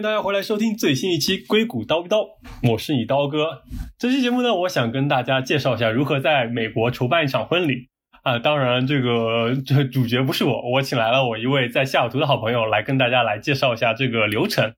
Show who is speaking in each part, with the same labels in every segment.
Speaker 1: 迎大家回来收听最新一期《硅谷刀逼刀》，我是你刀哥。这期节目呢，我想跟大家介绍一下如何在美国筹办一场婚礼啊。当然，这个 这主角不是我，我请来了我一位在西雅图的好朋友来跟大家来介绍一下这个流程。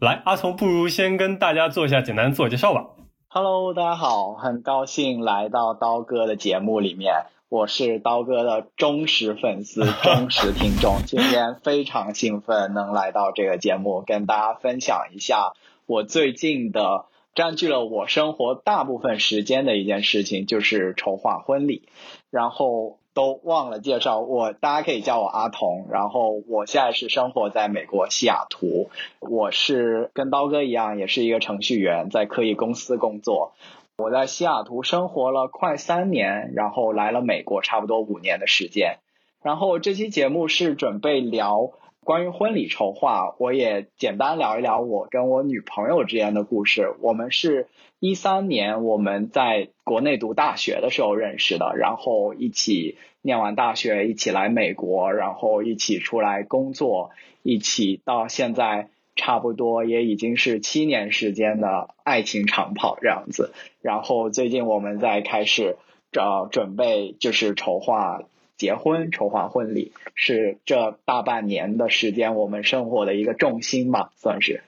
Speaker 1: 来，阿童，不如先跟大家做一下简单自我介绍吧。
Speaker 2: Hello，大家好，很高兴来到刀哥的节目里面。我是刀哥的忠实粉丝、忠实听众，今天非常兴奋能来到这个节目，跟大家分享一下我最近的占据了我生活大部分时间的一件事情，就是筹划婚礼。然后都忘了介绍我，大家可以叫我阿童。然后我现在是生活在美国西雅图，我是跟刀哥一样，也是一个程序员，在科技公司工作。我在西雅图生活了快三年，然后来了美国差不多五年的时间。然后这期节目是准备聊关于婚礼筹划，我也简单聊一聊我跟我女朋友之间的故事。我们是一三年我们在国内读大学的时候认识的，然后一起念完大学，一起来美国，然后一起出来工作，一起到现在。差不多也已经是七年时间的爱情长跑这样子，然后最近我们在开始找准备，就是筹划结婚、筹划婚礼，是这大半年的时间我们生活的一个重心吧，算是。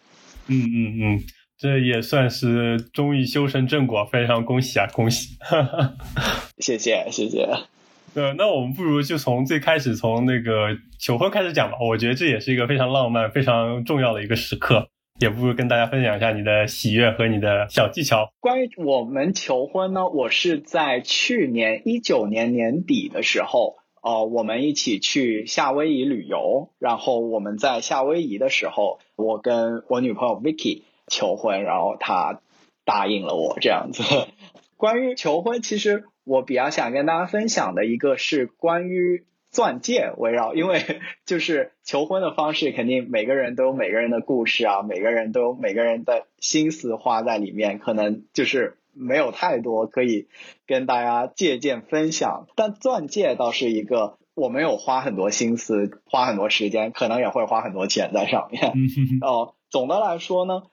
Speaker 1: 嗯嗯嗯，这也算是终于修成正果，非常恭喜啊，恭喜！
Speaker 2: 谢 谢谢谢。
Speaker 1: 呃，那我们不如就从最开始从那个求婚开始讲吧。我觉得这也是一个非常浪漫、非常重要的一个时刻，也不如跟大家分享一下你的喜悦和你的小技巧。
Speaker 2: 关于我们求婚呢，我是在去年一九年年底的时候，呃，我们一起去夏威夷旅游，然后我们在夏威夷的时候，我跟我女朋友 Vicky 求婚，然后她答应了我这样子。关于求婚，其实。我比较想跟大家分享的一个是关于钻戒围绕，因为 就是求婚的方式，肯定每个人都有每个人的故事啊，每个人都有每个人的心思花在里面，可能就是没有太多可以跟大家借鉴分享。但钻戒倒是一个我没有花很多心思、花很多时间，可能也会花很多钱在上面。哦，总的来说呢，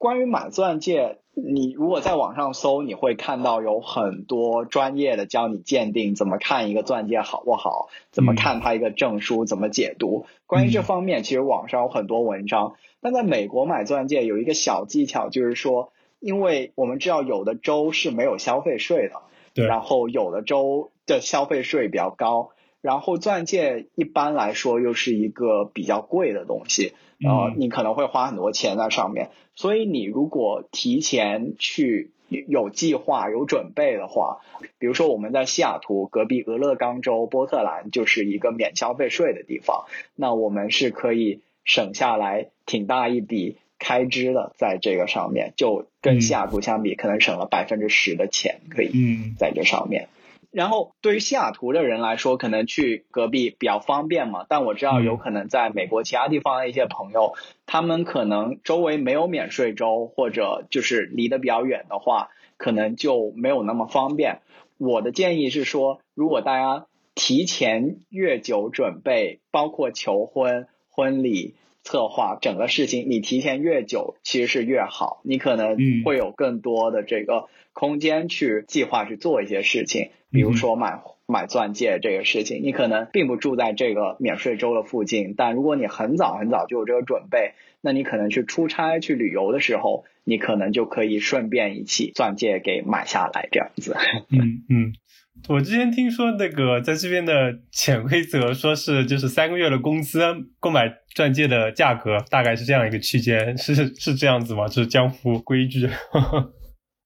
Speaker 2: 关于买钻戒。你如果在网上搜，你会看到有很多专业的教你鉴定怎么看一个钻戒好不好，怎么看它一个证书，怎么解读。关于这方面，其实网上有很多文章。但在美国买钻戒有一个小技巧，就是说，因为我们知道有的州是没有消费税的，
Speaker 1: 对，
Speaker 2: 然后有的州的消费税比较高。然后钻戒一般来说又是一个比较贵的东西，呃，你可能会花很多钱在上面。所以你如果提前去有计划、有准备的话，比如说我们在西雅图隔壁俄勒冈州波特兰就是一个免消费税的地方，那我们是可以省下来挺大一笔开支的，在这个上面就跟西雅图相比，可能省了百分之十的钱，可以在这上面。然后对于西雅图的人来说，可能去隔壁比较方便嘛。但我知道有可能在美国其他地方的一些朋友，他们可能周围没有免税州，或者就是离得比较远的话，可能就没有那么方便。我的建议是说，如果大家提前越久准备，包括求婚、婚礼。策划整个事情，你提前越久其实是越好，你可能会有更多的这个空间去计划去做一些事情，比如说买买钻戒这个事情，你可能并不住在这个免税州的附近，但如果你很早很早就有这个准备，那你可能去出差去旅游的时候，你可能就可以顺便一起钻戒给买下来这样子。
Speaker 1: 嗯嗯。我之前听说那个在这边的潜规则，说是就是三个月的工资购买钻戒的价格大概是这样一个区间，是是这样子吗？这是江湖规矩。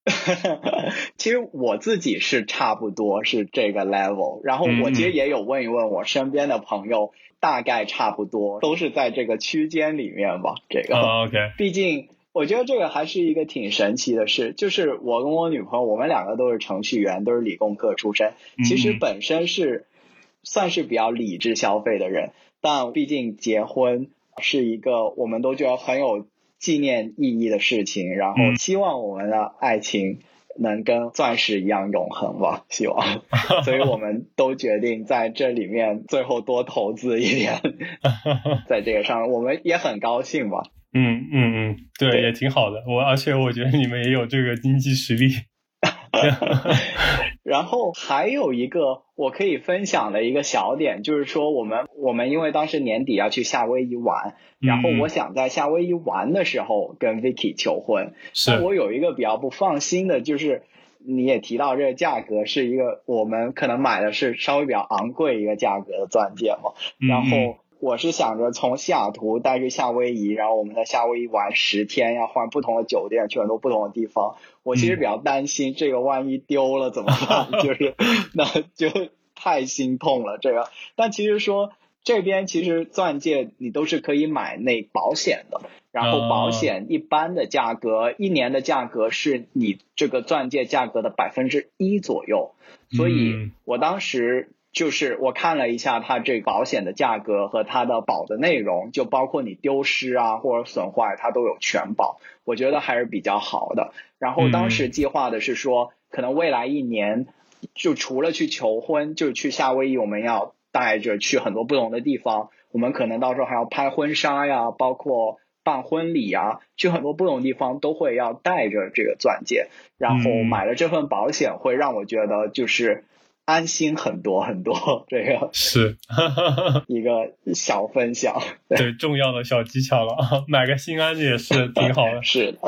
Speaker 2: 其实我自己是差不多是这个 level，然后我其实也有问一问我身边的朋友，大概差不多都是在这个区间里面吧。这个
Speaker 1: ，OK，
Speaker 2: 毕竟。我觉得这个还是一个挺神奇的事，就是我跟我女朋友，我们两个都是程序员，都是理工科出身，其实本身是算是比较理智消费的人，但毕竟结婚是一个我们都觉得很有纪念意义的事情，然后希望我们的爱情能跟钻石一样永恒吧，希望，所以我们都决定在这里面最后多投资一点，在这个上，我们也很高兴吧。
Speaker 1: 嗯嗯嗯，对，也挺好的。我而且我觉得你们也有这个经济实力。
Speaker 2: 然后还有一个我可以分享的一个小点，就是说我们我们因为当时年底要去夏威夷玩，然后我想在夏威夷玩的时候跟 Vicky 求婚。
Speaker 1: 是。
Speaker 2: 我有一个比较不放心的，就是你也提到这个价格是一个我们可能买的是稍微比较昂贵一个价格的钻戒嘛，然后。我是想着从西雅图带去夏威夷，然后我们在夏威夷玩十天，要换不同的酒店，去很多不同的地方。我其实比较担心这个万一丢了怎么办，就是那就太心痛了这个。但其实说这边其实钻戒你都是可以买那保险的，然后保险一般的价格一年的价格是你这个钻戒价格的百分之一左右，所以我当时。就是我看了一下它这保险的价格和它的保的内容，就包括你丢失啊或者损坏，它都有全保，我觉得还是比较好的。然后当时计划的是说，可能未来一年就除了去求婚，就去夏威夷，我们要带着去很多不同的地方，我们可能到时候还要拍婚纱呀，包括办婚礼啊，去很多不同地方都会要带着这个钻戒。然后买了这份保险，会让我觉得就是。安心很多很多，这个
Speaker 1: 是
Speaker 2: 一个小分享，
Speaker 1: 对重要的小技巧了啊，买个心安也是挺好的。
Speaker 2: 是的，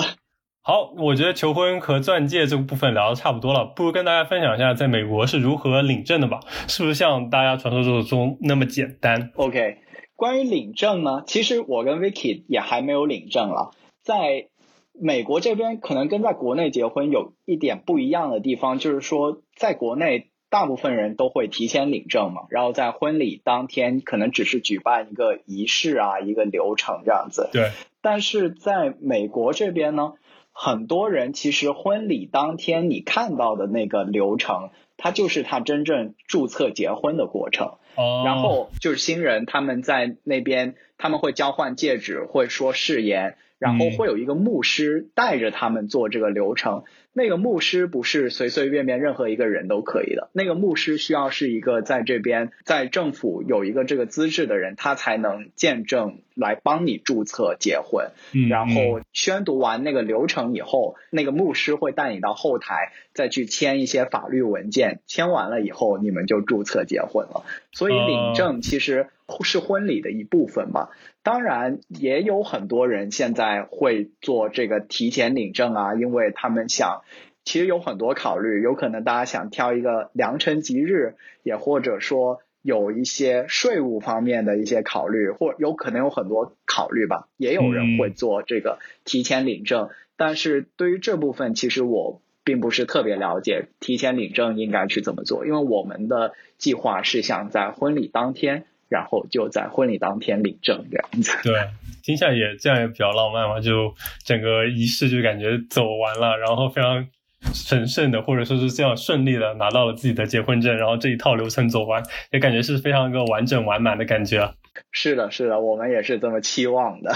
Speaker 1: 好，我觉得求婚和钻戒这个部分聊的差不多了，不如跟大家分享一下在美国是如何领证的吧？是不是像大家传说中那么简单
Speaker 2: ？OK，关于领证呢，其实我跟 Vicky 也还没有领证了，在美国这边可能跟在国内结婚有一点不一样的地方，就是说在国内。大部分人都会提前领证嘛，然后在婚礼当天可能只是举办一个仪式啊，一个流程这样子。
Speaker 1: 对。
Speaker 2: 但是在美国这边呢，很多人其实婚礼当天你看到的那个流程，它就是他真正注册结婚的过程。
Speaker 1: 哦。
Speaker 2: 然后就是新人他们在那边，他们会交换戒指，会说誓言，然后会有一个牧师带着他们做这个流程。那个牧师不是随随便便任何一个人都可以的，那个牧师需要是一个在这边在政府有一个这个资质的人，他才能见证来帮你注册结婚。然后宣读完那个流程以后，那个牧师会带你到后台再去签一些法律文件，签完了以后你们就注册结婚了。所以领证其实是婚礼的一部分吧。当然也有很多人现在会做这个提前领证啊，因为他们想，其实有很多考虑，有可能大家想挑一个良辰吉日，也或者说有一些税务方面的一些考虑，或有可能有很多考虑吧。也有人会做这个提前领证，但是对于这部分，其实我并不是特别了解提前领证应该去怎么做，因为我们的计划是想在婚礼当天。然后就在婚礼当天领证这样子。
Speaker 1: 对，听起来也这样也比较浪漫嘛，就整个仪式就感觉走完了，然后非常神圣的，或者说是这样顺利的拿到了自己的结婚证，然后这一套流程走完，也感觉是非常一个完整完满的感觉。
Speaker 2: 是的，是的，我们也是这么期望的。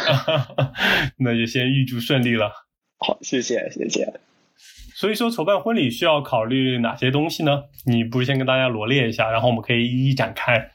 Speaker 1: 那就先预祝顺利了。
Speaker 2: 好，谢谢，谢谢。
Speaker 1: 所以说，筹办婚礼需要考虑哪些东西呢？你不如先跟大家罗列一下，然后我们可以一一展开。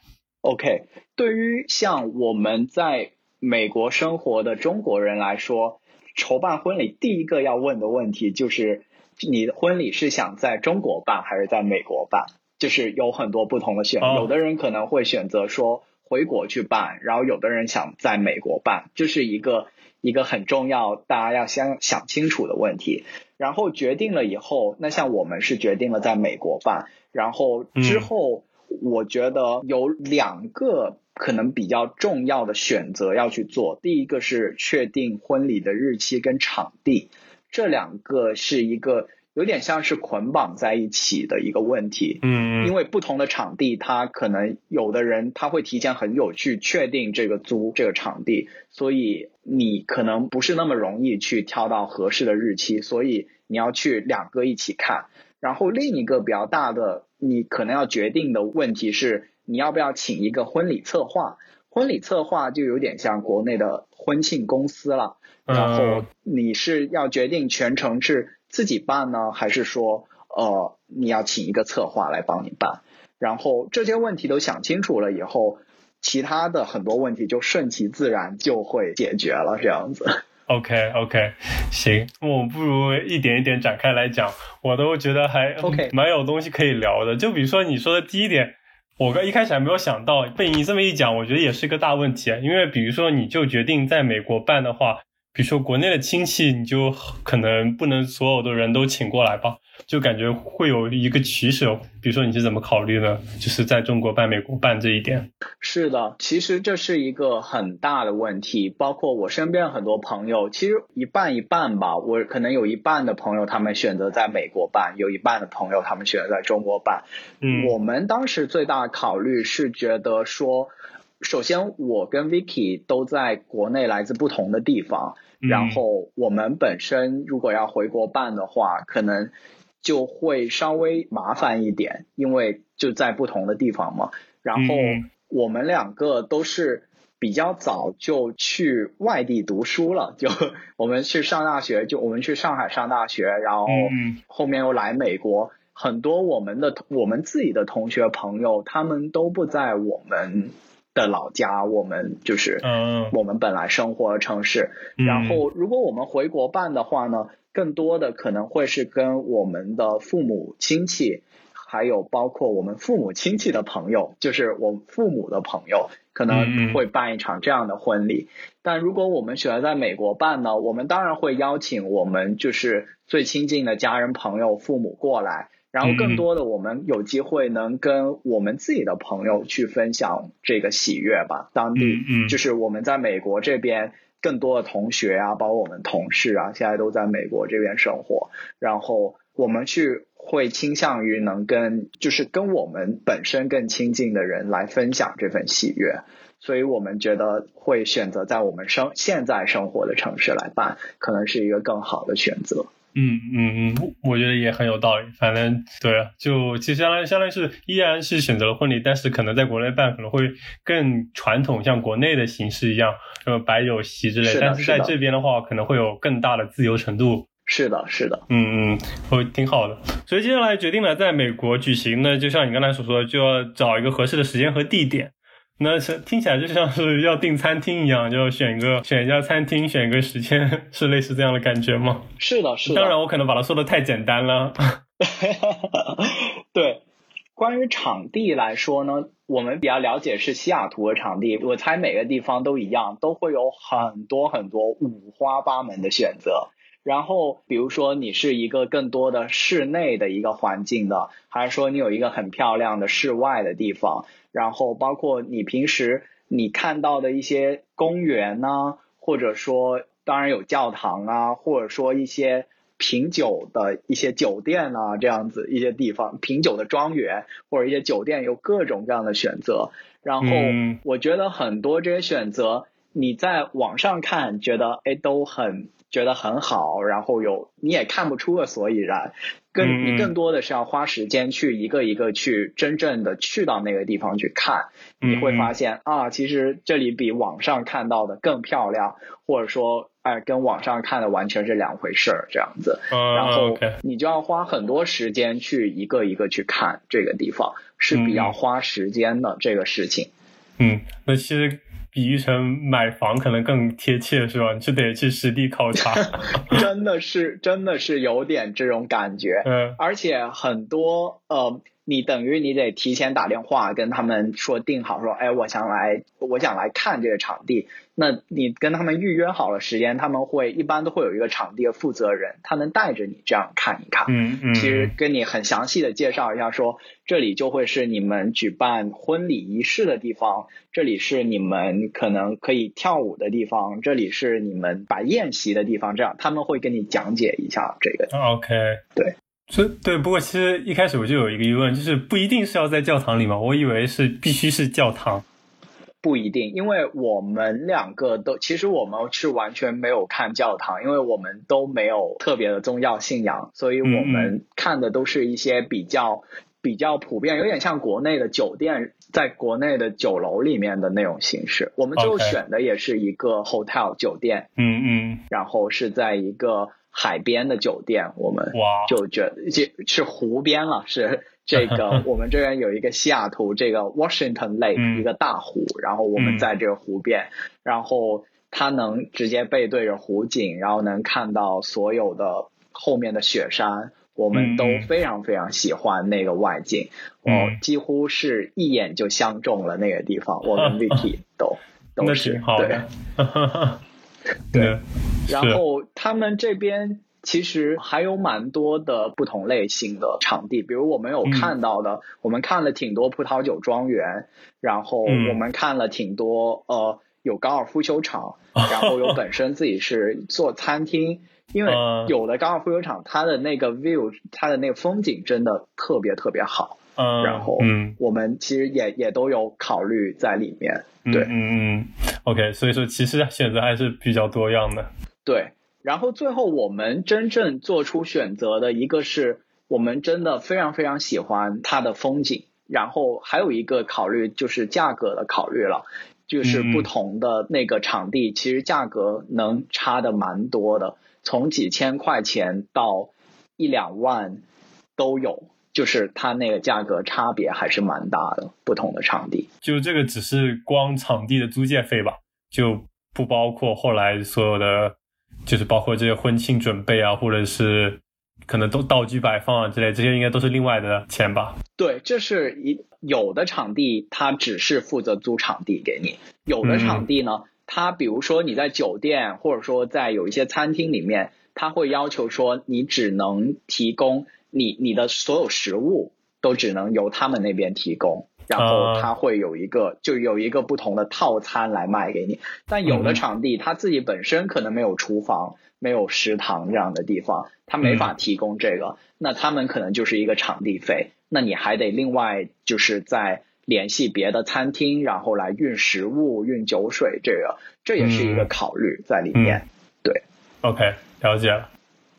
Speaker 2: OK，对于像我们在美国生活的中国人来说，筹办婚礼第一个要问的问题就是，你的婚礼是想在中国办还是在美国办？就是有很多不同的选，有的人可能会选择说回国去办，然后有的人想在美国办，这是一个一个很重要，大家要先想清楚的问题。然后决定了以后，那像我们是决定了在美国办，然后之后。我觉得有两个可能比较重要的选择要去做。第一个是确定婚礼的日期跟场地，这两个是一个有点像是捆绑在一起的一个问题。
Speaker 1: 嗯，
Speaker 2: 因为不同的场地，他可能有的人他会提前很久去确定这个租这个场地，所以你可能不是那么容易去挑到合适的日期，所以你要去两个一起看。然后另一个比较大的。你可能要决定的问题是，你要不要请一个婚礼策划？婚礼策划就有点像国内的婚庆公司了。然后你是要决定全程是自己办呢，还是说呃你要请一个策划来帮你办？然后这些问题都想清楚了以后，其他的很多问题就顺其自然就会解决了，这样子。
Speaker 1: OK OK，行，我不如一点一点展开来讲，我都觉得还
Speaker 2: OK，
Speaker 1: 蛮有东西可以聊的。就比如说你说的第一点，我刚一开始还没有想到，被你这么一讲，我觉得也是一个大问题啊。因为比如说你就决定在美国办的话。比如说国内的亲戚，你就可能不能所有的人都请过来吧，就感觉会有一个取舍。比如说你是怎么考虑的？就是在中国办、美国办这一点。
Speaker 2: 是的，其实这是一个很大的问题。包括我身边很多朋友，其实一半一半吧。我可能有一半的朋友他们选择在美国办，有一半的朋友他们选择在中国办。
Speaker 1: 嗯，
Speaker 2: 我们当时最大的考虑是觉得说，首先我跟 Vicky 都在国内来自不同的地方。然后我们本身如果要回国办的话，可能就会稍微麻烦一点，因为就在不同的地方嘛。然后我们两个都是比较早就去外地读书了，就 我们去上大学，就我们去上海上大学，然后后面又来美国。很多我们的我们自己的同学朋友，他们都不在我们。的老家，我们就是我们本来生活的城市。然后，如果我们回国办的话呢，更多的可能会是跟我们的父母亲戚，还有包括我们父母亲戚的朋友，就是我父母的朋友，可能会办一场这样的婚礼。但如果我们选择在美国办呢，我们当然会邀请我们就是最亲近的家人朋友、父母过来。然后更多的，我们有机会能跟我们自己的朋友去分享这个喜悦吧。当地就是我们在美国这边更多的同学啊，包括我们同事啊，现在都在美国这边生活。然后我们去会倾向于能跟就是跟我们本身更亲近的人来分享这份喜悦，所以我们觉得会选择在我们生现在生活的城市来办，可能是一个更好的选择。
Speaker 1: 嗯嗯嗯，我觉得也很有道理。反正对啊，就其实相当于相当于是依然是选择了婚礼，但是可能在国内办可能会更传统，像国内的形式一样，什么摆酒席之类。但是在这边的话，可能会有更大的自由程度。
Speaker 2: 是的，是的。
Speaker 1: 嗯嗯，会挺好的。所以接下来决定了在美国举行呢，就像你刚才所说的，就要找一个合适的时间和地点。那是听起来就像是要订餐厅一样，就选一个 选一家餐厅，选一个时间，是类似这样的感觉吗？
Speaker 2: 是的，是
Speaker 1: 的。当然，我可能把它说的太简单了。
Speaker 2: 对，关于场地来说呢，我们比较了解是西雅图的场地，我猜每个地方都一样，都会有很多很多五花八门的选择。然后，比如说你是一个更多的室内的一个环境的，还是说你有一个很漂亮的室外的地方？然后包括你平时你看到的一些公园呐，或者说当然有教堂啊，或者说一些品酒的一些酒店啊，这样子一些地方，品酒的庄园或者一些酒店有各种各样的选择。然后我觉得很多这些选择你在网上看，觉得哎都很。觉得很好，然后有你也看不出个所以然，更你更多的是要花时间去一个一个去真正的去到那个地方去看，你会发现啊，其实这里比网上看到的更漂亮，或者说哎，跟网上看的完全是两回事儿这样子，然后你就要花很多时间去一个一个去看这个地方，是比较花时间的这个事情。
Speaker 1: 嗯，那其实。比喻成买房可能更贴切是吧？你就得去实地考察，
Speaker 2: 真的是真的是有点这种感觉。
Speaker 1: 嗯，
Speaker 2: 而且很多呃。你等于你得提前打电话跟他们说定好，说哎，我想来，我想来看这个场地。那你跟他们预约好了时间，他们会一般都会有一个场地的负责人，他能带着你这样看一看。
Speaker 1: 嗯嗯。
Speaker 2: 其实跟你很详细的介绍一下，说这里就会是你们举办婚礼仪式的地方，这里是你们可能可以跳舞的地方，这里是你们摆宴席的地方，这样他们会跟你讲解一下这个。
Speaker 1: OK。
Speaker 2: 对。
Speaker 1: 所以对，不过其实一开始我就有一个疑问，就是不一定是要在教堂里嘛？我以为是必须是教堂。
Speaker 2: 不一定，因为我们两个都，其实我们是完全没有看教堂，因为我们都没有特别的宗教信仰，所以我们看的都是一些比较比较普遍，有点像国内的酒店，在国内的酒楼里面的那种形式。我们最后选的也是一个 hotel 酒店，
Speaker 1: 嗯嗯，
Speaker 2: 然后是在一个。海边的酒店，我们就觉得是湖边了，是这个 我们这边有一个西雅图这个 Washington Lake 一个大湖，然后我们在这个湖边，然后它能直接背对着湖景，然后能看到所有的后面的雪山，我们都非常非常喜欢那个外景，哦，几乎是一眼就相中了那个地方，我们 Vicky 都都是对，对，然后他们这边。其实还有蛮多的不同类型的场地，比如我们有看到的，我们看了挺多葡萄酒庄园，然后我们看了挺多呃有高尔夫球场，然后有本身自己是做餐厅，因为有的高尔夫球场它的那个 view，它的那个风景真的特别特别好，然后嗯。我们其实也也都有考虑在里面，对，
Speaker 1: 嗯嗯，OK，所以说其实选择还是比较多样的，
Speaker 2: 对。然后最后我们真正做出选择的一个是我们真的非常非常喜欢它的风景，然后还有一个考虑就是价格的考虑了，就是不同的那个场地其实价格能差的蛮多的，从几千块钱到一两万都有，就是它那个价格差别还是蛮大的，不同的场地。
Speaker 1: 就这个只是光场地的租借费吧，就不包括后来所有的。就是包括这些婚庆准备啊，或者是可能都道具摆放啊之类，这些应该都是另外的钱吧？
Speaker 2: 对，这是一有的场地，它只是负责租场地给你；有的场地呢，它比如说你在酒店，或者说在有一些餐厅里面，它会要求说你只能提供你你的所有食物都只能由他们那边提供。然后他会有一个，就有一个不同的套餐来卖给你。但有的场地他自己本身可能没有厨房、没有食堂这样的地方，他没法提供这个。那他们可能就是一个场地费，那你还得另外就是在联系别的餐厅，然后来运食物、运酒水，这个这也是一个考虑在里面。对
Speaker 1: ，OK，了解了。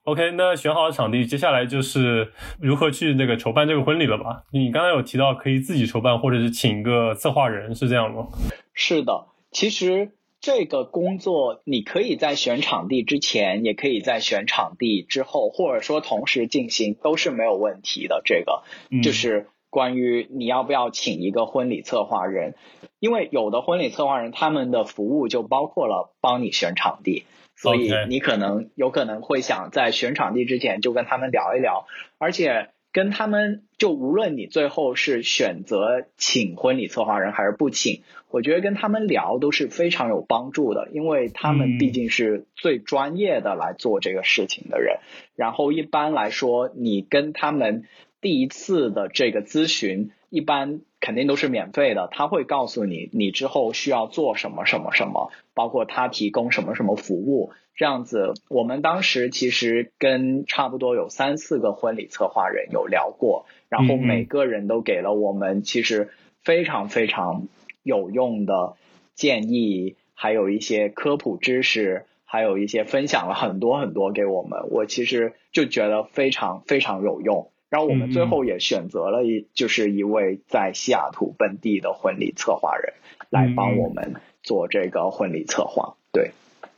Speaker 1: OK，那选好了场地，接下来就是如何去那个筹办这个婚礼了吧？你刚才有提到可以自己筹办，或者是请一个策划人，是这样吗？
Speaker 2: 是的，其实这个工作你可以在选场地之前，也可以在选场地之后，或者说同时进行，都是没有问题的。这个就是关于你要不要请一个婚礼策划人，因为有的婚礼策划人他们的服务就包括了帮你选场地。所以你可能有可能会想在选场地之前就跟他们聊一聊，而且跟他们就无论你最后是选择请婚礼策划人还是不请，我觉得跟他们聊都是非常有帮助的，因为他们毕竟是最专业的来做这个事情的人。然后一般来说，你跟他们第一次的这个咨询，一般肯定都是免费的，他会告诉你你之后需要做什么什么什么。包括他提供什么什么服务，这样子，我们当时其实跟差不多有三四个婚礼策划人有聊过，然后每个人都给了我们其实非常非常有用的建议，还有一些科普知识，还有一些分享了很多很多给我们，我其实就觉得非常非常有用。然后我们最后也选择了一就是一位在西雅图本地的婚礼策划人来帮我们。做这个婚礼策划，对，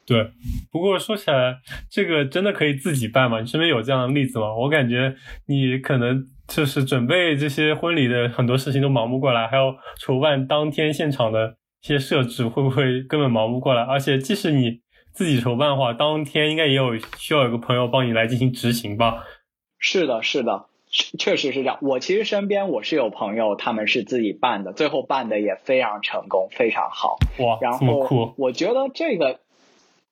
Speaker 1: 对。不过说起来，这个真的可以自己办吗？你身边有这样的例子吗？我感觉你可能就是准备这些婚礼的很多事情都忙不过来，还有筹办当天现场的一些设置，会不会根本忙不过来？而且即使你自己筹办的话，当天应该也有需要有个朋友帮你来进行执行吧？
Speaker 2: 是的，是的。确实是这样，我其实身边我是有朋友，他们是自己办的，最后办的也非常成功，非常好。
Speaker 1: 哇，
Speaker 2: 然后我觉得这个，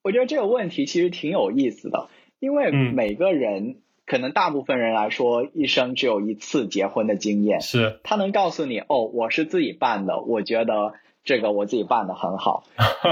Speaker 2: 我觉得这个问题其实挺有意思的，因为每个人可能大部分人来说，一生只有一次结婚的经验，
Speaker 1: 是
Speaker 2: 他能告诉你，哦，我是自己办的，我觉得。这个我自己办的很好，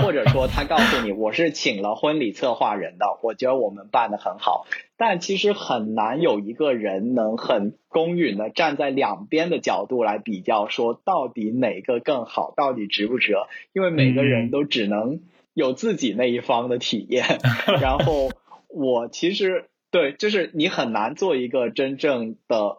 Speaker 2: 或者说他告诉你我是请了婚礼策划人的，我觉得我们办的很好，但其实很难有一个人能很公允的站在两边的角度来比较，说到底哪个更好，到底值不值？因为每个人都只能有自己那一方的体验，然后我其实对，就是你很难做一个真正的。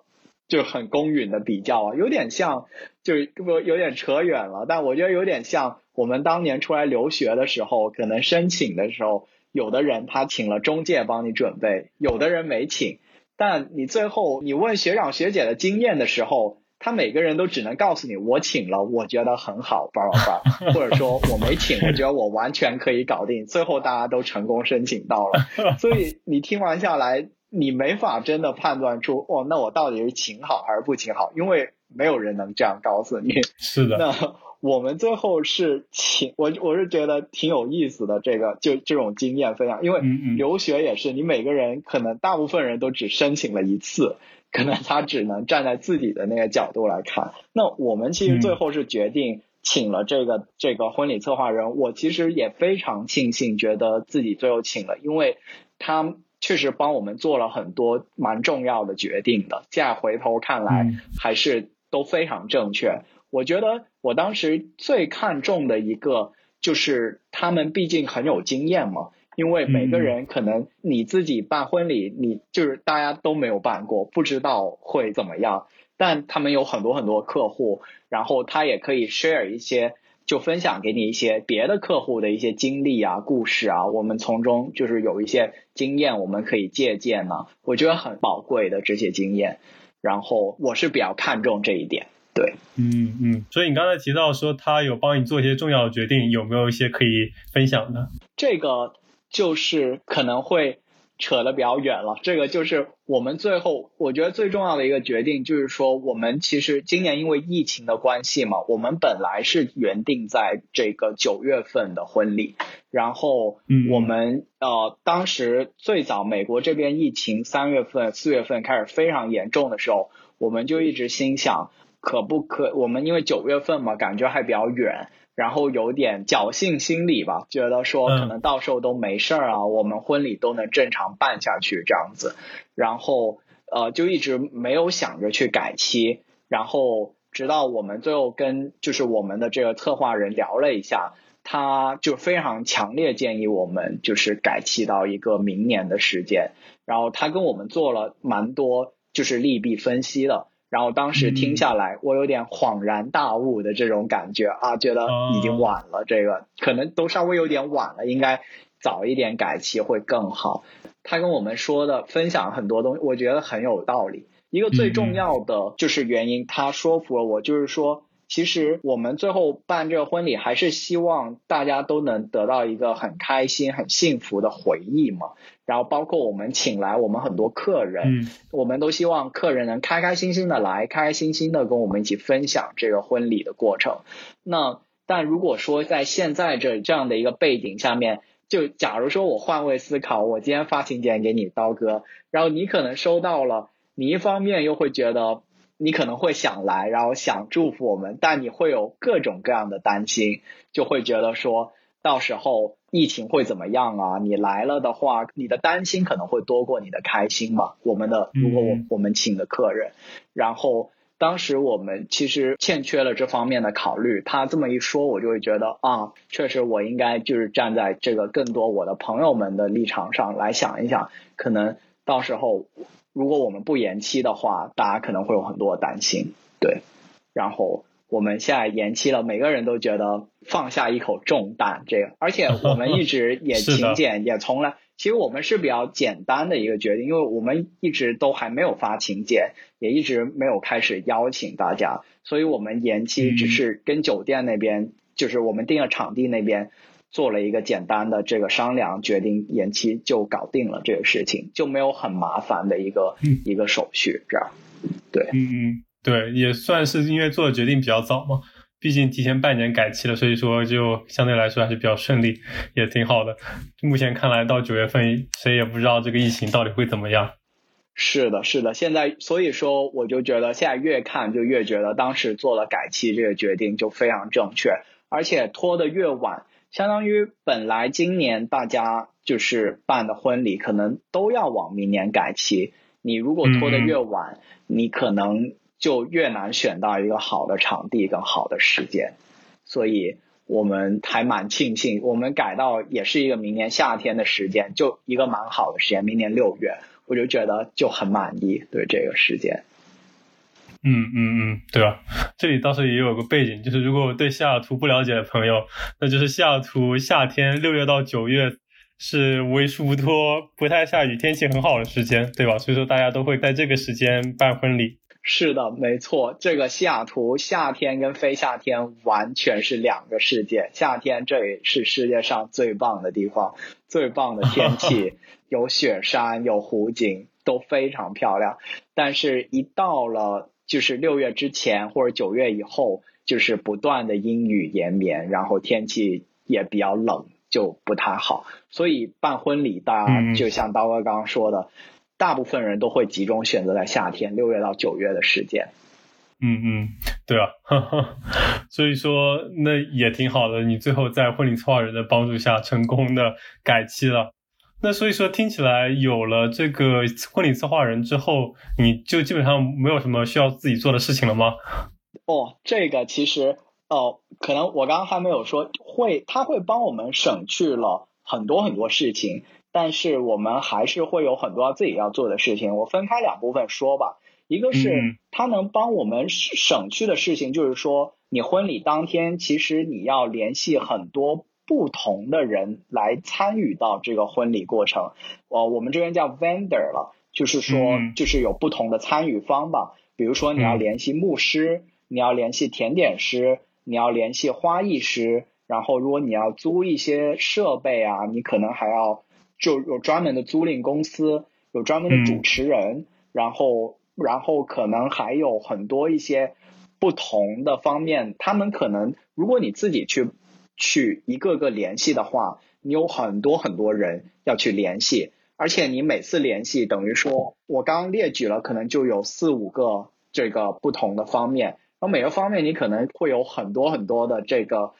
Speaker 2: 就很公允的比较啊，有点像，就不有点扯远了，但我觉得有点像我们当年出来留学的时候，可能申请的时候，有的人他请了中介帮你准备，有的人没请，但你最后你问学长学姐的经验的时候，他每个人都只能告诉你我请了，我觉得很好，叭叭叭，或者说我没请，我觉得我完全可以搞定。最后大家都成功申请到了，所以你听完下来，你没法真的判断出哦，那我到底是请好还是不请好，因为没有人能这样告诉你。
Speaker 1: 是的。
Speaker 2: 那我们最后是请我，我是觉得挺有意思的，这个就这种经验分享，因为留学也是，你每个人可能大部分人都只申请了一次。可能他只能站在自己的那个角度来看。那我们其实最后是决定请了这个这个婚礼策划人。我其实也非常庆幸，觉得自己最后请了，因为他确实帮我们做了很多蛮重要的决定的。现在回头看来，还是都非常正确。我觉得我当时最看重的一个就是他们毕竟很有经验嘛。因为每个人可能你自己办婚礼，你就是大家都没有办过，不知道会怎么样。但他们有很多很多客户，然后他也可以 share 一些，就分享给你一些别的客户的一些经历啊、故事啊。我们从中就是有一些经验，我们可以借鉴呢。我觉得很宝贵的这些经验。然后我是比较看重这一点，对，
Speaker 1: 嗯嗯。所以你刚才提到说他有帮你做一些重要的决定，有没有一些可以分享的？
Speaker 2: 这个。就是可能会扯得比较远了，这个就是我们最后我觉得最重要的一个决定，就是说我们其实今年因为疫情的关系嘛，我们本来是原定在这个九月份的婚礼，然后我们呃当时最早美国这边疫情三月份四月份开始非常严重的时候，我们就一直心想可不可我们因为九月份嘛，感觉还比较远。然后有点侥幸心理吧，觉得说可能到时候都没事儿啊，我们婚礼都能正常办下去这样子。然后呃就一直没有想着去改期，然后直到我们最后跟就是我们的这个策划人聊了一下，他就非常强烈建议我们就是改期到一个明年的时间。然后他跟我们做了蛮多就是利弊分析的。然后当时听下来，我有点恍然大悟的这种感觉啊，觉得已经晚了，这个可能都稍微有点晚了，应该早一点改期会更好。他跟我们说的分享很多东西，我觉得很有道理。一个最重要的就是原因，他说服了我，就是说。其实我们最后办这个婚礼，还是希望大家都能得到一个很开心、很幸福的回忆嘛。然后包括我们请来我们很多客人，我们都希望客人能开开心心的来，开开心心的跟我们一起分享这个婚礼的过程。那但如果说在现在这这样的一个背景下面，就假如说我换位思考，我今天发请柬给你刀哥，然后你可能收到了，你一方面又会觉得。你可能会想来，然后想祝福我们，但你会有各种各样的担心，就会觉得说到时候疫情会怎么样啊？你来了的话，你的担心可能会多过你的开心嘛。我们的如果我我们请的客人，然后当时我们其实欠缺了这方面的考虑。他这么一说，我就会觉得啊，确实我应该就是站在这个更多我的朋友们的立场上来想一想，可能到时候。如果我们不延期的话，大家可能会有很多担心，对。然后我们现在延期了，每个人都觉得放下一口重担，这个。而且我们一直也 勤俭，也从来，其实我们是比较简单的一个决定，因为我们一直都还没有发请柬，也一直没有开始邀请大家，所以我们延期只是跟酒店那边，就是我们定了场地那边。做了一个简单的这个商量，决定延期就搞定了这个事情，就没有很麻烦的一个一个手续，这样。对，
Speaker 1: 嗯嗯，对，也算是因为做的决定比较早嘛，毕竟提前半年改期了，所以说就相对来说还是比较顺利，也挺好的。目前看来，到九月份，谁也不知道这个疫情到底会怎么样。
Speaker 2: 是的，是的，现在所以说，我就觉得现在越看就越觉得当时做了改期这个决定就非常正确，而且拖得越晚。相当于本来今年大家就是办的婚礼，可能都要往明年改期。你如果拖得越晚，你可能就越难选到一个好的场地跟好的时间。所以我们还蛮庆幸，我们改到也是一个明年夏天的时间，就一个蛮好的时间，明年六月，我就觉得就很满意对这个时间。
Speaker 1: 嗯嗯嗯，对吧？这里倒是也有个背景，就是如果对西雅图不了解的朋友，那就是西雅图夏天六月到九月是为数不多不太下雨、天气很好的时间，对吧？所以说大家都会在这个时间办婚礼。
Speaker 2: 是的，没错，这个西雅图夏天跟非夏天完全是两个世界。夏天这里是世界上最棒的地方，最棒的天气，有雪山，有湖景，都非常漂亮。但是，一到了就是六月之前或者九月以后，就是不断的阴雨连绵，然后天气也比较冷，就不太好。所以办婚礼，大家就像刀哥刚刚说的。大部分人都会集中选择在夏天六月到九月的时间。
Speaker 1: 嗯嗯，对啊，所以说那也挺好的。你最后在婚礼策划人的帮助下成功的改期了。那所以说听起来有了这个婚礼策划人之后，你就基本上没有什么需要自己做的事情了吗？
Speaker 2: 哦，这个其实哦，可能我刚刚还没有说会，他会帮我们省去了很多很多事情。但是我们还是会有很多自己要做的事情，我分开两部分说吧。一个是他能帮我们省去的事情，就是说你婚礼当天，其实你要联系很多不同的人来参与到这个婚礼过程。呃，我们这边叫 vendor 了，就是说就是有不同的参与方吧。比如说你要联系牧师，你要联系甜点师，你要联系花艺师，然后如果你要租一些设备啊，你可能还要。就有专门的租赁公司，有专门的主持人，然后然后可能还有很多一些不同的方面，他们可能如果你自己去去一个个联系的话，你有很多很多人要去联系，而且你每次联系等于说，我刚列举了，可能就有四五个这个不同的方面，然后每个方面你可能会有很多很多的这个。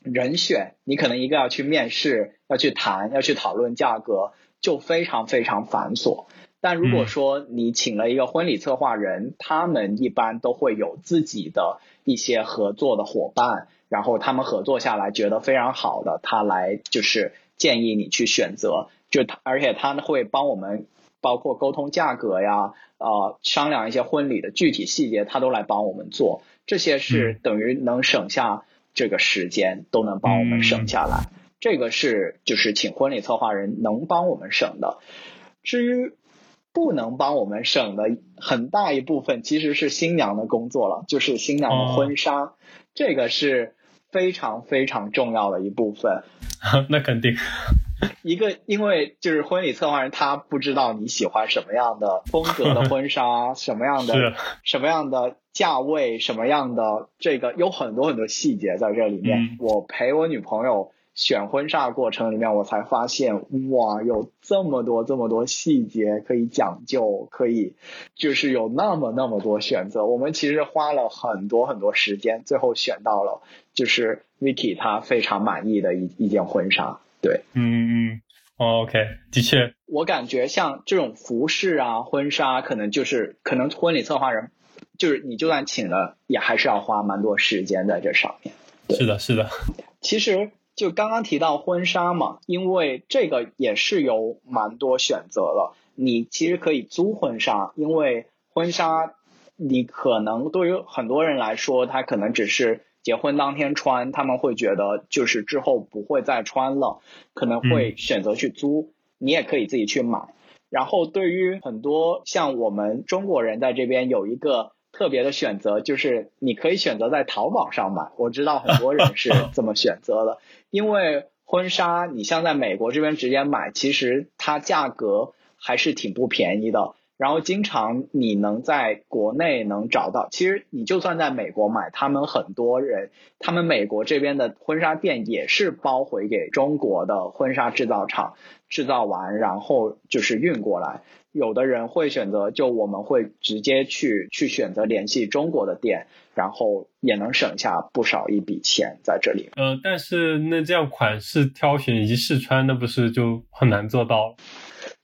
Speaker 2: 人选，你可能一个要去面试，要去谈，要去讨论价格，就非常非常繁琐。但如果说你请了一个婚礼策划人，他们一般都会有自己的一些合作的伙伴，然后他们合作下来觉得非常好的，他来就是建议你去选择，就他而且他会帮我们包括沟通价格呀，呃，商量一些婚礼的具体细节，他都来帮我们做，这些是等于能省下。这个时间都能帮我们省下来，这个是就是请婚礼策划人能帮我们省的。至于不能帮我们省的很大一部分，其实是新娘的工作了，就是新娘的婚纱，这个是非常非常重要的一部分。
Speaker 1: 那肯定。
Speaker 2: 一个，因为就是婚礼策划人，他不知道你喜欢什么样的风格的婚纱，什么样的什么样的价位，什么样的这个有很多很多细节在这里面。我陪我女朋友选婚纱过程里面，我才发现哇，有这么多这么多细节可以讲究，可以就是有那么那么多选择。我们其实花了很多很多时间，最后选到了就是 Vicky 她非常满意的一一件婚纱。对，
Speaker 1: 嗯嗯，OK，的确，
Speaker 2: 我感觉像这种服饰啊、婚纱，可能就是可能婚礼策划人，就是你就算请了，也还是要花蛮多时间在这上面。
Speaker 1: 是的，是的。
Speaker 2: 其实就刚刚提到婚纱嘛，因为这个也是有蛮多选择了。你其实可以租婚纱，因为婚纱你可能对于很多人来说，他可能只是。结婚当天穿，他们会觉得就是之后不会再穿了，可能会选择去租。你也可以自己去买。然后对于很多像我们中国人在这边有一个特别的选择，就是你可以选择在淘宝上买。我知道很多人是 这么选择的，因为婚纱你像在美国这边直接买，其实它价格还是挺不便宜的。然后经常你能在国内能找到，其实你就算在美国买，他们很多人，他们美国这边的婚纱店也是包回给中国的婚纱制造厂制造完，然后就是运过来。有的人会选择，就我们会直接去去选择联系中国的店，然后也能省下不少一笔钱在这里。
Speaker 1: 呃，但是那这样款式挑选以及试穿，那不是就很难做到？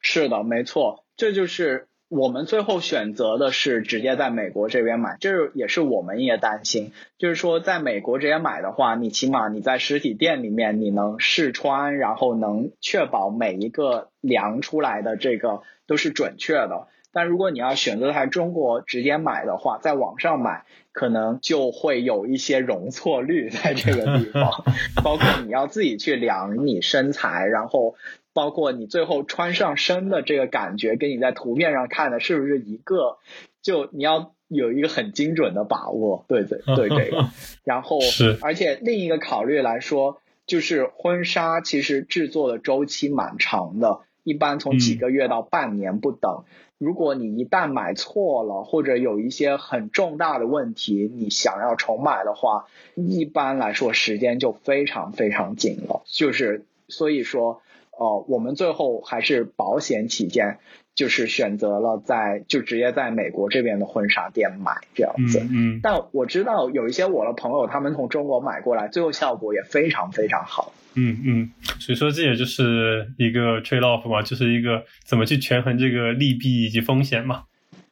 Speaker 2: 是的，没错，这就是。我们最后选择的是直接在美国这边买，这也是我们也担心，就是说在美国这边买的话，你起码你在实体店里面你能试穿，然后能确保每一个量出来的这个都是准确的。但如果你要选择在中国直接买的话，在网上买可能就会有一些容错率在这个地方，包括你要自己去量你身材，然后包括你最后穿上身的这个感觉，跟你在图片上看的是不是一个，就你要。有一个很精准的把握，对对对这个，然后
Speaker 1: 是，
Speaker 2: 而且另一个考虑来说，就是婚纱其实制作的周期蛮长的，一般从几个月到半年不等。如果你一旦买错了，或者有一些很重大的问题，你想要重买的话，一般来说时间就非常非常紧了。就是所以说，呃，我们最后还是保险起见。就是选择了在就直接在美国这边的婚纱店买这样子，
Speaker 1: 嗯，
Speaker 2: 但我知道有一些我的朋友他们从中国买过来，最后效果也非常非常好。
Speaker 1: 嗯嗯，所以说这也就是一个 trade off 嘛，就是一个怎么去权衡这个利弊以及风险嘛。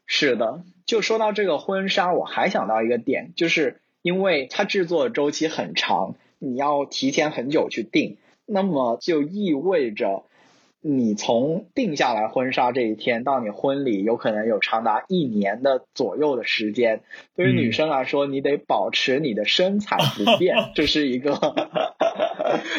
Speaker 2: 是的，就说到这个婚纱，我还想到一个点，就是因为它制作周期很长，你要提前很久去定，那么就意味着。你从定下来婚纱这一天到你婚礼，有可能有长达一年的左右的时间。对于女生来说，你得保持你的身材不变，这是一个，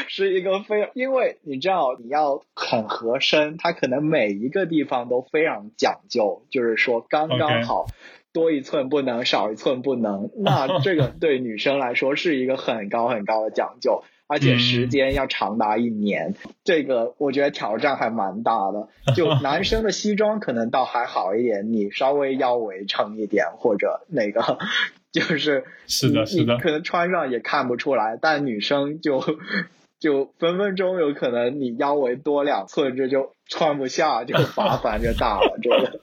Speaker 2: 是一个非，因为你知道你要很合身，它可能每一个地方都非常讲究，就是说刚刚好，多一寸不能，少一寸不能。那这个 对女生来说是一个很高很高的讲究。而且时间要长达一年，这个我觉得挑战还蛮大的。就男生的西装可能倒还好一点，你稍微腰围撑一点或者那个，就是
Speaker 1: 是的，是的，
Speaker 2: 可能穿上也看不出来。但女生就就分分钟有可能你腰围多两寸，这就穿不下，就麻烦就大了。这个，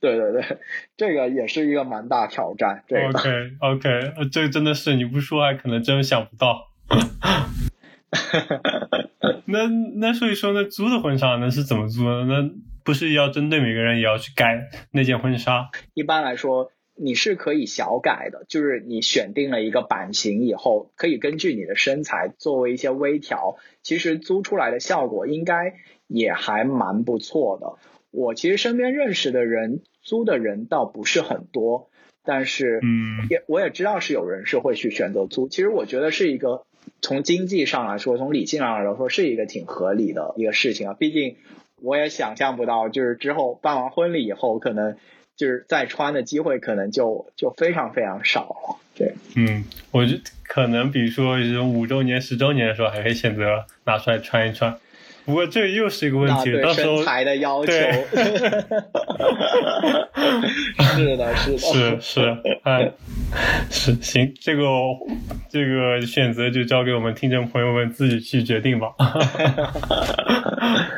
Speaker 2: 对对对，这个也是一个蛮大挑战。这个
Speaker 1: ，OK OK，这真的是你不说还可能真想不到。那那所以说，那租的婚纱那是怎么租呢？那不是要针对每个人也要去改那件婚纱？
Speaker 2: 一般来说，你是可以小改的，就是你选定了一个版型以后，可以根据你的身材作为一些微调，其实租出来的效果应该也还蛮不错的。我其实身边认识的人租的人倒不是很多，但是
Speaker 1: 嗯，
Speaker 2: 也我也知道是有人是会去选择租。其实我觉得是一个。从经济上来说，从理性上来说，是一个挺合理的一个事情啊。毕竟我也想象不到，就是之后办完婚礼以后，可能就是再穿的机会可能就就非常非常少了。对，
Speaker 1: 嗯，我就可能比如说五周年、十周年的时候，还可以选择拿出来穿一穿。不过这又是一个问题，到时候
Speaker 2: 身材的要求，是的，是的，
Speaker 1: 是是，哎，是行，这个这个选择就交给我们听众朋友们自己去决定吧。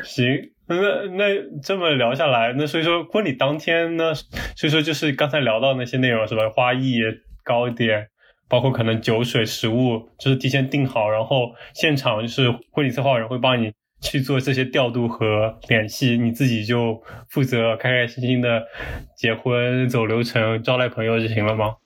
Speaker 1: 行，那那这么聊下来，那所以说婚礼当天呢，所以说就是刚才聊到那些内容是吧？花艺、糕点，包括可能酒水、食物，就是提前订好，然后现场就是婚礼策划人会帮你。去做这些调度和联系，你自己就负责开开心心的结婚走流程招待朋友就行了吗？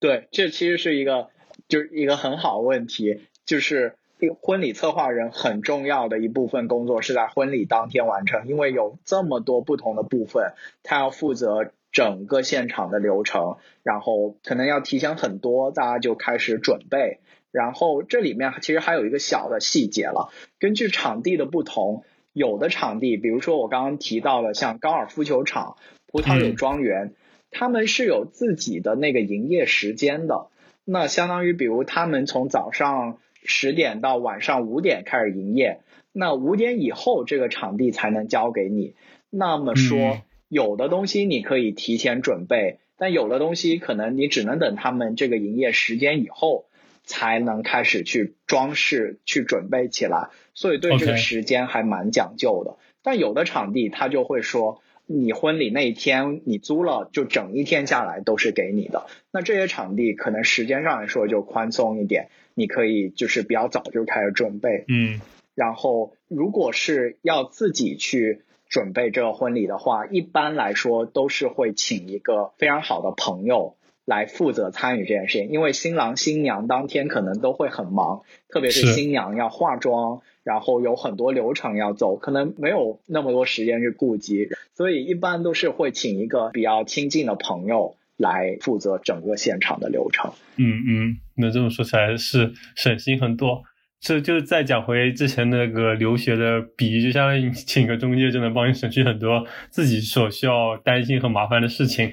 Speaker 2: 对，这其实是一个就是一个很好问题，就是婚礼策划人很重要的一部分工作是在婚礼当天完成，因为有这么多不同的部分，他要负责整个现场的流程，然后可能要提前很多，大家就开始准备。然后这里面其实还有一个小的细节了，根据场地的不同，有的场地，比如说我刚刚提到了像高尔夫球场、葡萄酒庄园，他们是有自己的那个营业时间的。那相当于，比如他们从早上十点到晚上五点开始营业，那五点以后这个场地才能交给你。那么说，有的东西你可以提前准备，但有的东西可能你只能等他们这个营业时间以后。才能开始去装饰、去准备起来，所以对这个时间还蛮讲究的。但有的场地他就会说，你婚礼那一天你租了，就整一天下来都是给你的。那这些场地可能时间上来说就宽松一点，你可以就是比较早就开始准备。
Speaker 1: 嗯，
Speaker 2: 然后如果是要自己去准备这个婚礼的话，一般来说都是会请一个非常好的朋友。来负责参与这件事情，因为新郎新娘当天可能都会很忙，特别是新娘要化妆，然后有很多流程要走，可能没有那么多时间去顾及，所以一般都是会请一个比较亲近的朋友来负责整个现场的流程。
Speaker 1: 嗯嗯，那这么说起来是省心很多。这就是再讲回之前那个留学的比喻，就相当于请个中介就能帮你省去很多自己所需要担心和麻烦的事情。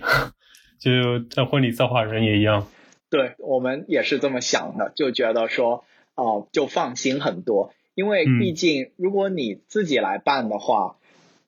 Speaker 1: 就在婚礼策划人也一样。
Speaker 2: 对我们也是这么想的，就觉得说哦，就放心很多。因为毕竟如果你自己来办的话，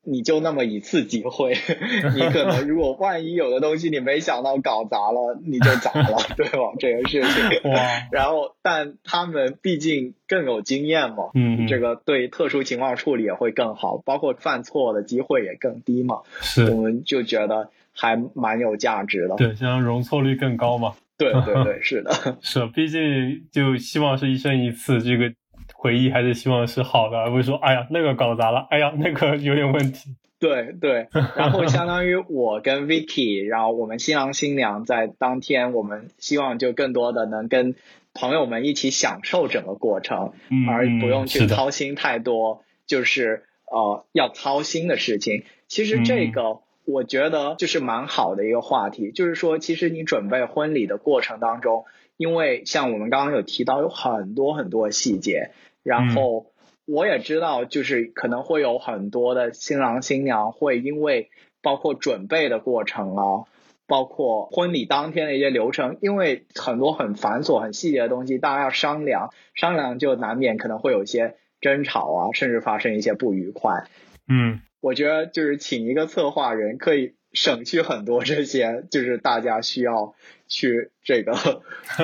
Speaker 2: 你就那么一次机会，你可能如果 万一有的东西你没想到搞砸了，你就砸了，对吧？这个事情。哇。然后，但他们毕竟更有经验嘛，嗯，这个对特殊情况处理也会更好，包括犯错的机会也更低嘛。
Speaker 1: 是。
Speaker 2: 我们就觉得还蛮有价值的。
Speaker 1: 对，像容错率更高嘛。
Speaker 2: 对对对，是的。
Speaker 1: 是，毕竟就希望是一生一次这个。回忆还是希望是好的，而不是说哎呀那个搞砸了，哎呀那个有点问题。
Speaker 2: 对对，然后相当于我跟 Vicky，然后我们新郎新娘在当天，我们希望就更多的能跟朋友们一起享受整个过程，而不用去操心太多，就是呃要操心的事情。其实这个我觉得就是蛮好的一个话题，就是说其实你准备婚礼的过程当中，因为像我们刚刚有提到有很多很多细节。然后我也知道，就是可能会有很多的新郎新娘会因为包括准备的过程啊，包括婚礼当天的一些流程，因为很多很繁琐、很细节的东西，大家要商量，商量就难免可能会有一些争吵啊，甚至发生一些不愉快。
Speaker 1: 嗯，
Speaker 2: 我觉得就是请一个策划人，可以省去很多这些，就是大家需要去这个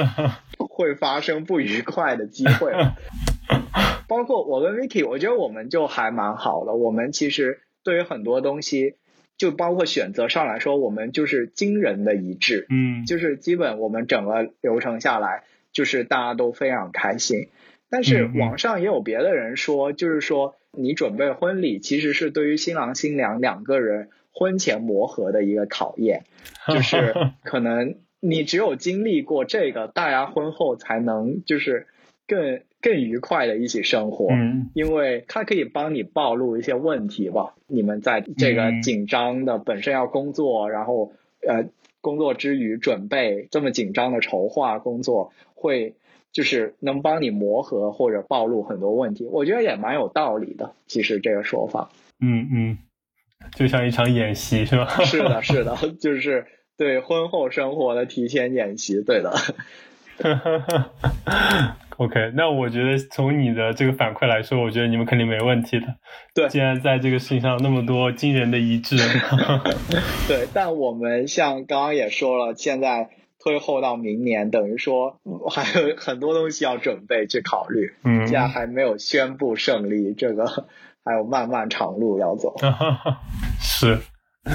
Speaker 2: 会发生不愉快的机会。包括我跟 Vicky，我觉得我们就还蛮好的。我们其实对于很多东西，就包括选择上来说，我们就是惊人的一致。
Speaker 1: 嗯，
Speaker 2: 就是基本我们整个流程下来，就是大家都非常开心。但是网上也有别的人说，就是说你准备婚礼其实是对于新郎新娘两个人婚前磨合的一个考验，就是可能你只有经历过这个，大家婚后才能就是更。更愉快的一起生活，
Speaker 1: 嗯，
Speaker 2: 因为它可以帮你暴露一些问题吧。你们在这个紧张的本身要工作，然后呃工作之余准备这么紧张的筹划工作，会就是能帮你磨合或者暴露很多问题。我觉得也蛮有道理的。其实这个说法，
Speaker 1: 嗯嗯，就像一场演习是吧？
Speaker 2: 是的，是的，就是对婚后生活的提前演习。对的。
Speaker 1: OK，那我觉得从你的这个反馈来说，我觉得你们肯定没问题的。
Speaker 2: 对，
Speaker 1: 既然在这个事情上那么多惊人的一致。
Speaker 2: 对，但我们像刚刚也说了，现在推后到明年，等于说还有很多东西要准备去考虑。
Speaker 1: 嗯。
Speaker 2: 现在还没有宣布胜利，这个还有漫漫长路要走。
Speaker 1: 是，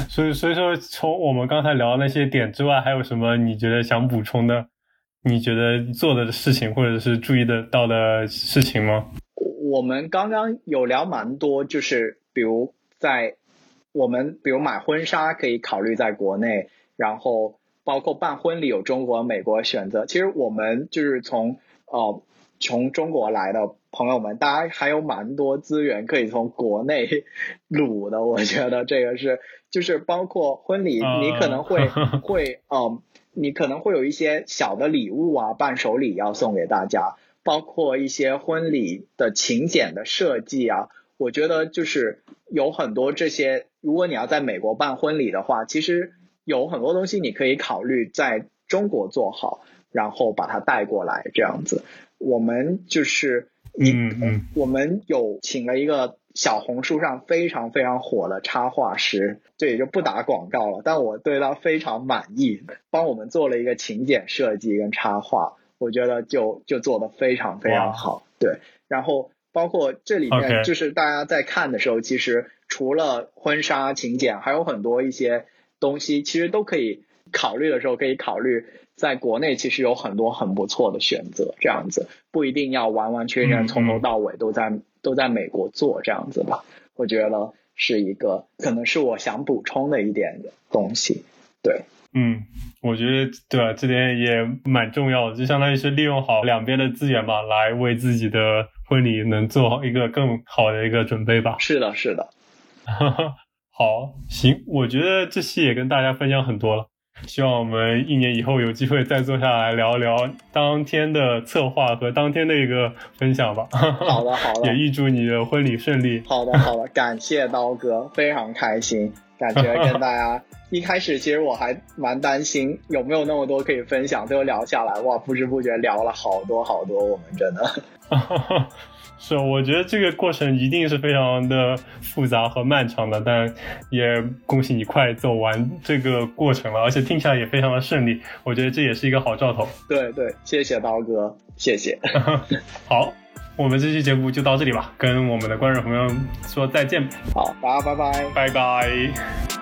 Speaker 1: 所以所以说，从我们刚才聊的那些点之外，还有什么你觉得想补充的？你觉得做的事情，或者是注意得到的事情吗？
Speaker 2: 我们刚刚有聊蛮多，就是比如在我们比如买婚纱可以考虑在国内，然后包括办婚礼有中国、美国选择。其实我们就是从呃从中国来的朋友们，大家还有蛮多资源可以从国内 撸的。我觉得这个是就是包括婚礼，你可能会 会嗯。你可能会有一些小的礼物啊，伴手礼要送给大家，包括一些婚礼的请柬的设计啊。我觉得就是有很多这些，如果你要在美国办婚礼的话，其实有很多东西你可以考虑在中国做好，然后把它带过来这样子。我们就是你嗯，我们有请了一个。小红书上非常非常火的插画师，这也就不打广告了。但我对他非常满意，帮我们做了一个请柬设计跟插画，我觉得就就做的非常非常好。对，然后包括这里面就是大家在看的时候，其实除了婚纱请柬，还有很多一些东西，其实都可以考虑的时候可以考虑，在国内其实有很多很不错的选择，这样子不一定要完完全全从头到尾都在。都在美国做这样子吧，我觉得是一个可能是我想补充的一点东西。对，
Speaker 1: 嗯，我觉得对这点也蛮重要的，就相当于是利用好两边的资源吧，来为自己的婚礼能做好一个更好的一个准备吧。
Speaker 2: 是的，是的。
Speaker 1: 好，行，我觉得这期也跟大家分享很多了。希望我们一年以后有机会再坐下来聊聊当天的策划和当天的一个分享吧。
Speaker 2: 好的，好的。
Speaker 1: 也预祝你的婚礼顺利。
Speaker 2: 好的，好的，感谢刀哥，非常开心。感觉跟大家一开始其实我还蛮担心有没有那么多可以分享，最后聊下来，哇，不知不觉聊了好多好多，我们真的。
Speaker 1: 是，我觉得这个过程一定是非常的复杂和漫长的，但也恭喜你快走完这个过程了，而且听起来也非常的顺利，我觉得这也是一个好兆头。
Speaker 2: 对对，谢谢刀哥，谢谢。
Speaker 1: 好，我们这期节目就到这里吧，跟我们的观众朋友说再见。
Speaker 2: 好，大家拜拜，
Speaker 1: 拜拜。